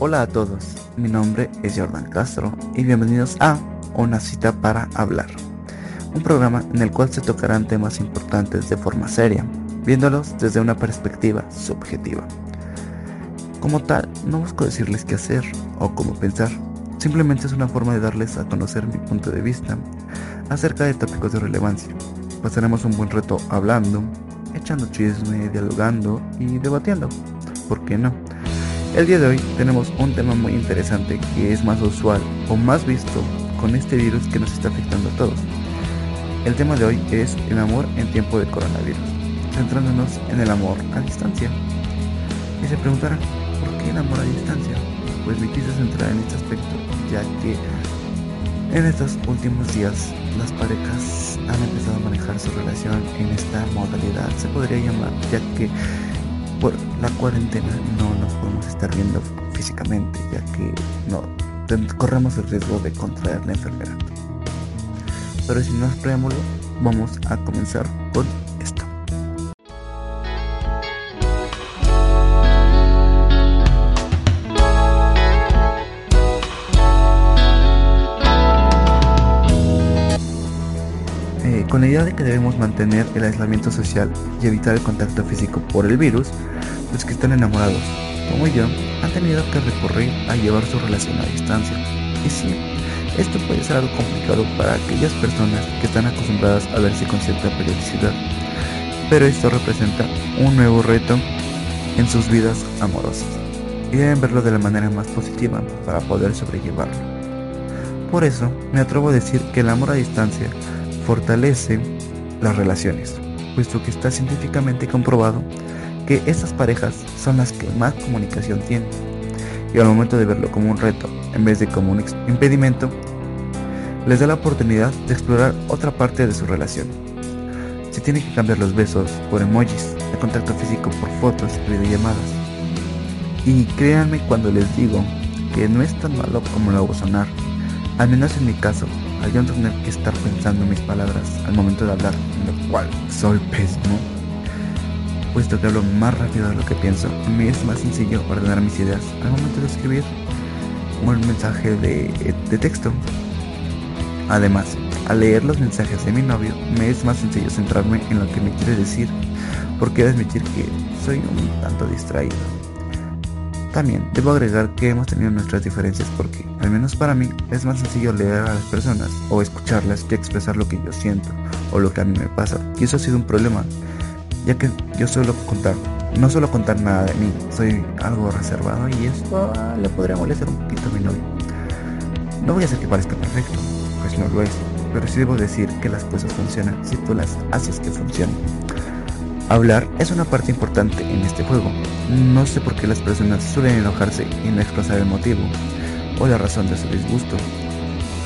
Hola a todos, mi nombre es Jordan Castro y bienvenidos a Una cita para hablar, un programa en el cual se tocarán temas importantes de forma seria, viéndolos desde una perspectiva subjetiva. Como tal, no busco decirles qué hacer o cómo pensar, simplemente es una forma de darles a conocer mi punto de vista acerca de tópicos de relevancia. Pasaremos un buen reto hablando, echando chisme, dialogando y debatiendo. ¿Por qué no? El día de hoy tenemos un tema muy interesante que es más usual o más visto con este virus que nos está afectando a todos. El tema de hoy es el amor en tiempo de coronavirus, centrándonos en el amor a distancia. Y se preguntarán, ¿por qué el amor a distancia? Pues me quise centrar en este aspecto, ya que en estos últimos días las parejas han empezado a manejar su relación en esta modalidad, se podría llamar, ya que por la cuarentena no nos podemos estar viendo físicamente, ya que no corremos el riesgo de contraer la enfermedad. Pero sin más preámbulo, vamos a comenzar con la idea de que debemos mantener el aislamiento social y evitar el contacto físico por el virus, los que están enamorados, como yo, han tenido que recurrir a llevar su relación a distancia. Y sí, esto puede ser algo complicado para aquellas personas que están acostumbradas a verse con cierta periodicidad, pero esto representa un nuevo reto en sus vidas amorosas y deben verlo de la manera más positiva para poder sobrellevarlo. Por eso, me atrevo a decir que el amor a distancia fortalece las relaciones, puesto que está científicamente comprobado que estas parejas son las que más comunicación tienen. Y al momento de verlo como un reto, en vez de como un impedimento, les da la oportunidad de explorar otra parte de su relación. Si tienen que cambiar los besos por emojis, el contacto físico por fotos y videollamadas. Y créanme cuando les digo que no es tan malo como lo hago sonar. Al menos en mi caso, al yo no tener que estar pensando mis palabras al momento de hablar, lo cual soy pésimo, puesto que hablo más rápido de lo que pienso, me es más sencillo ordenar mis ideas al momento de escribir un mensaje de, de texto. Además, al leer los mensajes de mi novio, me es más sencillo centrarme en lo que me quiere decir, porque he de admitir que soy un tanto distraído. También debo agregar que hemos tenido nuestras diferencias porque, al menos para mí, es más sencillo leer a las personas o escucharlas que expresar lo que yo siento o lo que a mí me pasa. Y eso ha sido un problema, ya que yo suelo contar, no suelo contar nada de mí, soy algo reservado y esto le podría molestar un poquito a mi novio. No voy a hacer que parezca perfecto, pues no lo es, pero sí debo decir que las cosas funcionan si tú las haces que funcionen. Hablar es una parte importante en este juego. No sé por qué las personas suelen enojarse y no expresar el motivo o la razón de su disgusto.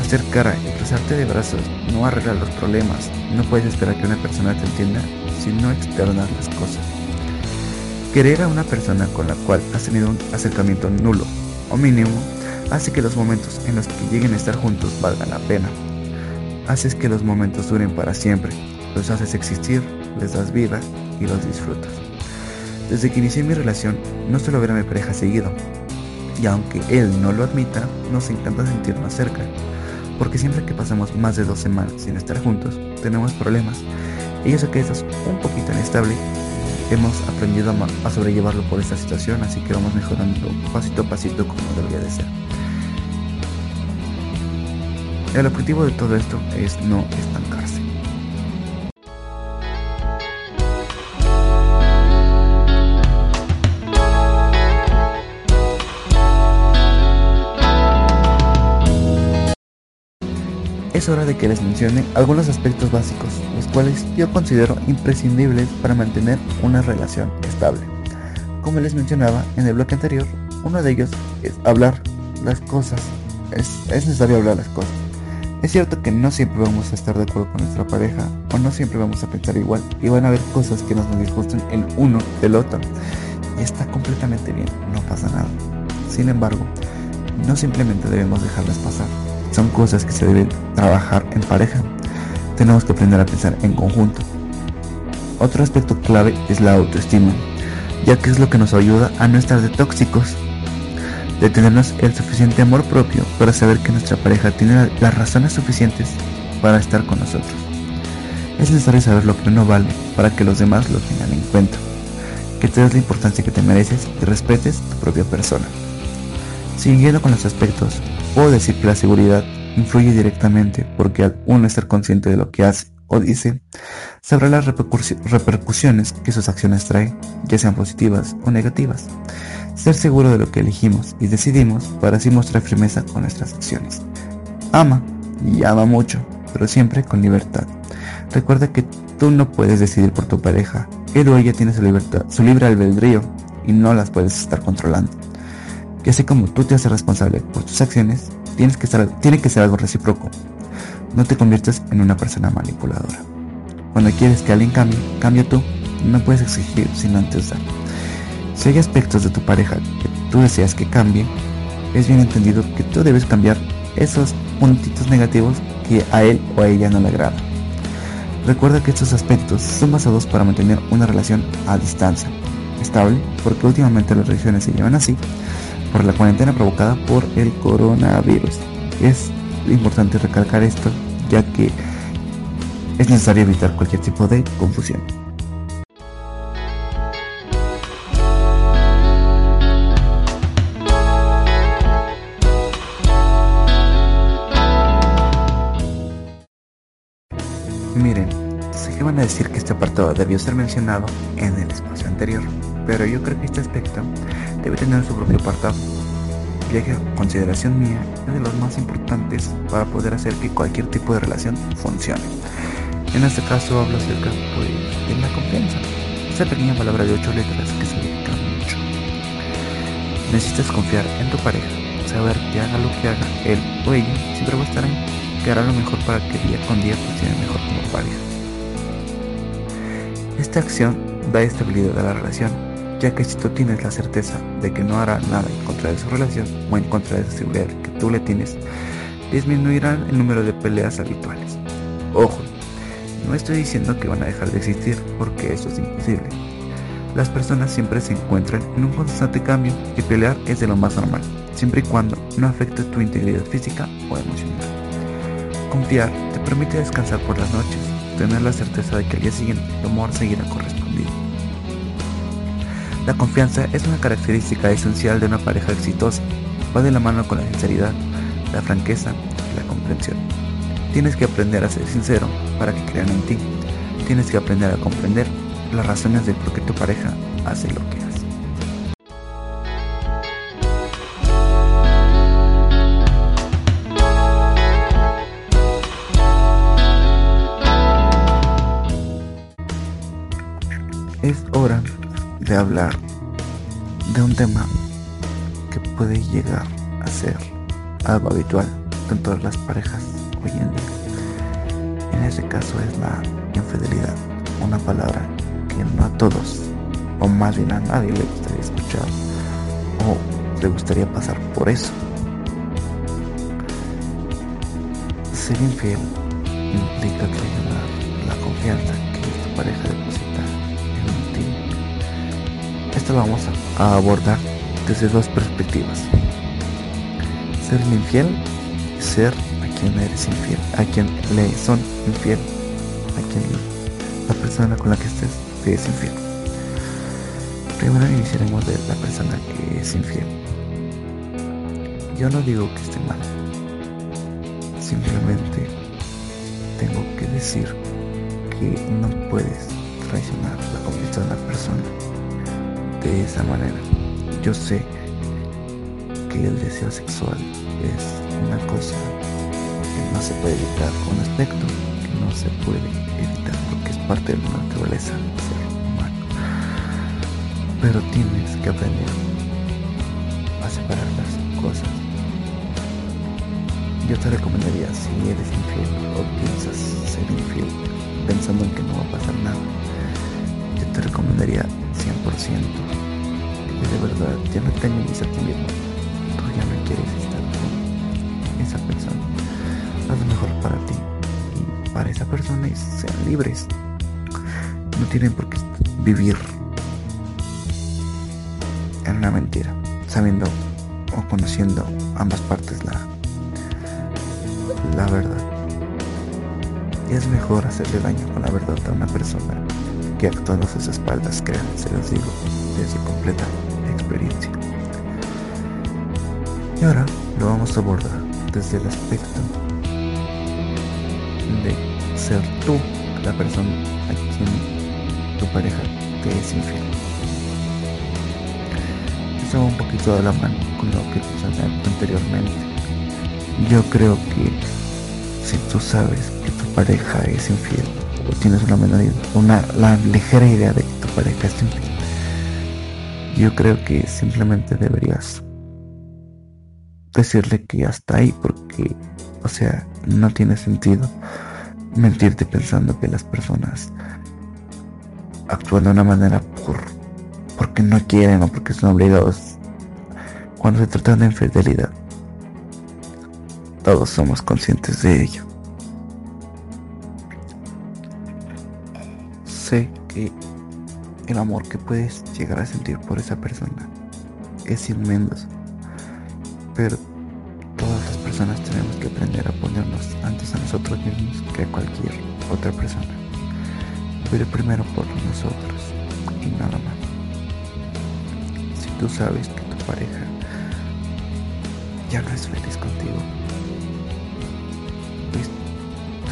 Hacer cara y cruzarte de brazos no arregla los problemas. No puedes esperar que una persona te entienda si no externas las cosas. Querer a una persona con la cual has tenido un acercamiento nulo o mínimo hace que los momentos en los que lleguen a estar juntos valgan la pena. Haces que los momentos duren para siempre. Los haces existir, les das vida y los disfrutas. Desde que inicié mi relación, no suelo ver a mi pareja seguido, y aunque él no lo admita, nos encanta sentirnos cerca, porque siempre que pasamos más de dos semanas sin estar juntos, tenemos problemas, y sé que eso es un poquito inestable, hemos aprendido a, a sobrellevarlo por esta situación, así que vamos mejorando pasito a pasito como debería de ser. El objetivo de todo esto es no estancarse. Es hora de que les mencione algunos aspectos básicos, los cuales yo considero imprescindibles para mantener una relación estable. Como les mencionaba en el bloque anterior, uno de ellos es hablar las cosas. Es, es necesario hablar las cosas. Es cierto que no siempre vamos a estar de acuerdo con nuestra pareja o no siempre vamos a pensar igual y van a haber cosas que nos disgusten el uno del otro. Y está completamente bien, no pasa nada. Sin embargo, no simplemente debemos dejarlas pasar son cosas que se deben trabajar en pareja. Tenemos que aprender a pensar en conjunto. Otro aspecto clave es la autoestima, ya que es lo que nos ayuda a no estar de tóxicos. de tenernos el suficiente amor propio para saber que nuestra pareja tiene las razones suficientes para estar con nosotros. Es necesario saber lo que uno vale para que los demás lo tengan en cuenta, que te des la importancia que te mereces y respetes tu propia persona. Siguiendo con los aspectos, puedo decir que la seguridad influye directamente porque al uno estar consciente de lo que hace o dice, sabrá las repercusiones que sus acciones traen, ya sean positivas o negativas. Ser seguro de lo que elegimos y decidimos para así mostrar firmeza con nuestras acciones. Ama y ama mucho, pero siempre con libertad. Recuerda que tú no puedes decidir por tu pareja, él o ella tiene su libertad, su libre albedrío y no las puedes estar controlando. Y así como tú te haces responsable por tus acciones, tienes que estar, tiene que ser algo recíproco. No te conviertas en una persona manipuladora. Cuando quieres que alguien cambie, cambia tú. No puedes exigir sin antes dar. Si hay aspectos de tu pareja que tú deseas que cambie, es bien entendido que tú debes cambiar esos puntitos negativos que a él o a ella no le agradan. Recuerda que estos aspectos son basados para mantener una relación a distancia, estable, porque últimamente las relaciones se llevan así, por la cuarentena provocada por el coronavirus. Es importante recalcar esto, ya que es necesario evitar cualquier tipo de confusión. Miren, sé que van a decir que este apartado debió ser mencionado en el espacio anterior, pero yo creo que este aspecto debe tener su propio apartado ya que consideración mía es de los más importantes para poder hacer que cualquier tipo de relación funcione. En este caso hablo acerca pues, de la confianza, esa pequeña palabra de ocho letras que significa mucho. Necesitas confiar en tu pareja, saber que haga lo que haga él o ella, siempre va a estar ahí, que hará lo mejor para que día con día funcione mejor como pareja. Esta acción da estabilidad a la relación ya que si tú tienes la certeza de que no hará nada en contra de su relación o en contra de esa seguridad que tú le tienes, disminuirán el número de peleas habituales. Ojo, no estoy diciendo que van a dejar de existir porque eso es imposible. Las personas siempre se encuentran en un constante cambio y pelear es de lo más normal, siempre y cuando no afecte tu integridad física o emocional. Confiar te permite descansar por las noches, tener la certeza de que al día siguiente tu amor seguirá correspondido. La confianza es una característica esencial de una pareja exitosa. Va de la mano con la sinceridad, la franqueza y la comprensión. Tienes que aprender a ser sincero para que crean en ti. Tienes que aprender a comprender las razones de por qué tu pareja hace lo que hablar de un tema que puede llegar a ser algo habitual en todas las parejas hoy en día. En este caso es la infidelidad, una palabra que no a todos, o más bien a nadie le gustaría escuchar, o le gustaría pasar por eso. Ser infiel implica traicionar la confianza que tu pareja deposita vamos a abordar desde dos perspectivas. Ser infiel y ser a quien eres infiel, a quien le son infiel, a quien la persona con la que estés te es infiel. Primero iniciaremos de la persona que es infiel. Yo no digo que esté mal, simplemente tengo que decir que no puedes traicionar la confianza de una persona de esa manera. Yo sé que el deseo sexual es una cosa que no se puede evitar, un aspecto que no se puede evitar porque es parte de la naturaleza del ser humano. Pero tienes que aprender a separar las cosas. Yo te recomendaría si eres infiel o piensas ser infiel pensando en que no va a pasar nada, yo te recomendaría 100%. Y de verdad, ya no te animes a ti mismo. Tú ya no quieres estar con esa persona. Haz lo mejor para ti y para esa persona y sean libres. No tienen por qué vivir en una mentira, sabiendo o conociendo ambas partes la, la verdad. Y es mejor hacerle daño con la verdad a una persona que actuando a sus espaldas, crean, se los digo desde completa experiencia. Y ahora lo vamos a abordar desde el aspecto de ser tú la persona a quien tu pareja te es infiel. Eso va un poquito de la mano con lo que mencioné anteriormente. Yo creo que si tú sabes que tu pareja es infiel o tienes una menor una la ligera idea de que tu pareja es infiel, yo creo que simplemente deberías decirle que hasta ahí porque, o sea, no tiene sentido mentirte pensando que las personas actúan de una manera por porque no quieren o porque son obligados. Cuando se trata de infidelidad, todos somos conscientes de ello. Sé que el amor que puedes llegar a sentir por esa persona es inmenso, pero todas las personas tenemos que aprender a ponernos antes a nosotros mismos que a cualquier otra persona. Pero primero por nosotros y nada más. Si tú sabes que tu pareja ya no es feliz contigo, pues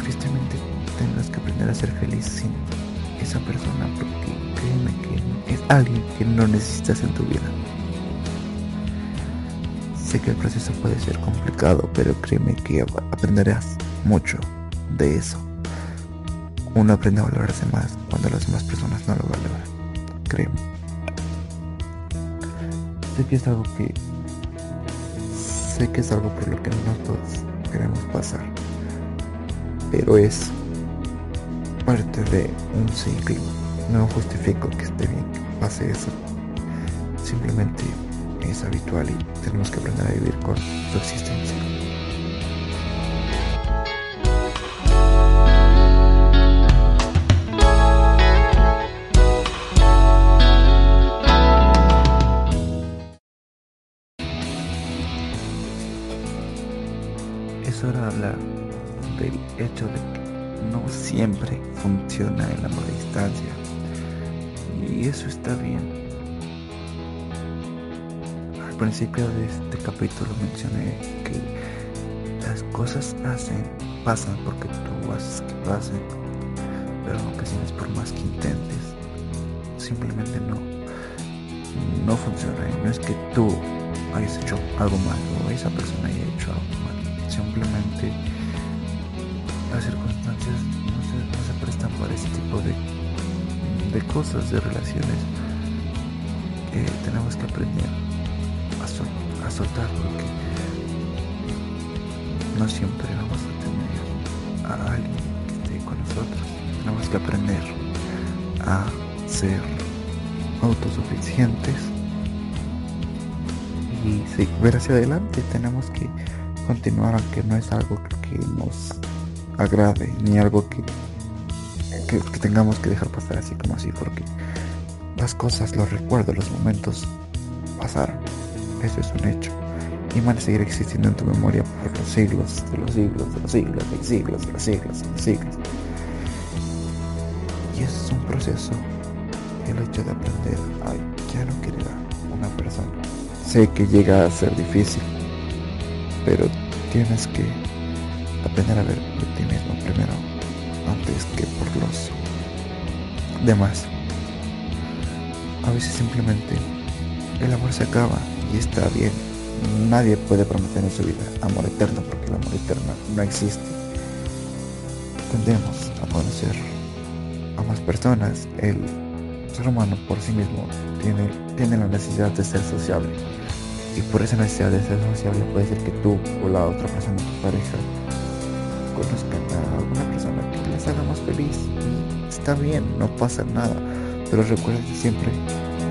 tristemente tendrás que aprender a ser feliz sin esa persona porque créeme que es alguien que no necesitas en tu vida. Sé que el proceso puede ser complicado, pero créeme que aprenderás mucho de eso. Uno aprende a valorarse más cuando las demás personas no lo valoran. Créeme. Sé que es algo que... Sé que es algo por lo que no todos queremos pasar. Pero es parte de un ciclo. No justifico que esté bien que pase eso. Simplemente es habitual y tenemos que aprender a vivir con su existencia. Principio de este capítulo mencioné que las cosas hacen, pasan porque tú haces que pasen, pero en ocasiones por más que intentes, simplemente no, no funciona. Y no es que tú hayas hecho algo mal o esa persona haya hecho algo mal, simplemente las circunstancias no se, prestan para ese tipo de, de cosas, de relaciones que tenemos que aprender a, soltar porque no siempre vamos a tener a alguien que esté con nosotros. Tenemos que aprender a ser autosuficientes y ver hacia adelante. Tenemos que continuar aunque no es algo que nos agrade ni algo que, que, que tengamos que dejar pasar así como así porque las cosas, los recuerdos, los momentos pasaron eso es un hecho. Y van a seguir existiendo en tu memoria por los siglos, de los siglos, de los siglos, de los siglos, de los siglos, de los siglos. Y eso es un proceso. El hecho de aprender a ya no querer a una persona. Sé que llega a ser difícil, pero tienes que aprender a ver por ti mismo primero, antes que por los demás. A veces simplemente el amor se acaba y está bien. Nadie puede prometer en su vida amor eterno porque el amor eterno no existe. Tendemos a conocer a más personas. El ser humano por sí mismo tiene, tiene la necesidad de ser sociable. Y por esa necesidad de ser sociable puede ser que tú o la otra persona, tu pareja, conozcan a alguna persona que les haga más feliz. Y está bien, no pasa nada. Pero recuerden siempre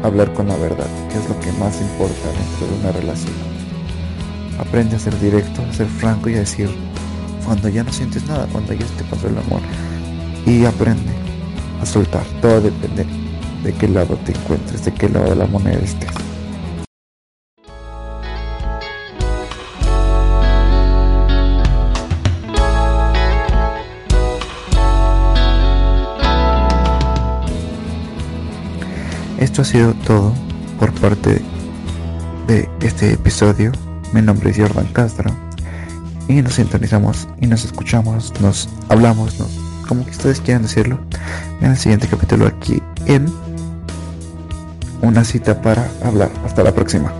hablar con la verdad, que es lo que más importa dentro de una relación. Aprende a ser directo, a ser franco y a decir cuando ya no sientes nada, cuando ya te pasó el amor. Y aprende a soltar. Todo depende de qué lado te encuentres, de qué lado de la moneda estés. Esto ha sido todo por parte de este episodio. Mi nombre es Jordan Castro y nos sintonizamos y nos escuchamos, nos hablamos, nos, como que ustedes quieran decirlo, en el siguiente capítulo aquí en una cita para hablar. Hasta la próxima.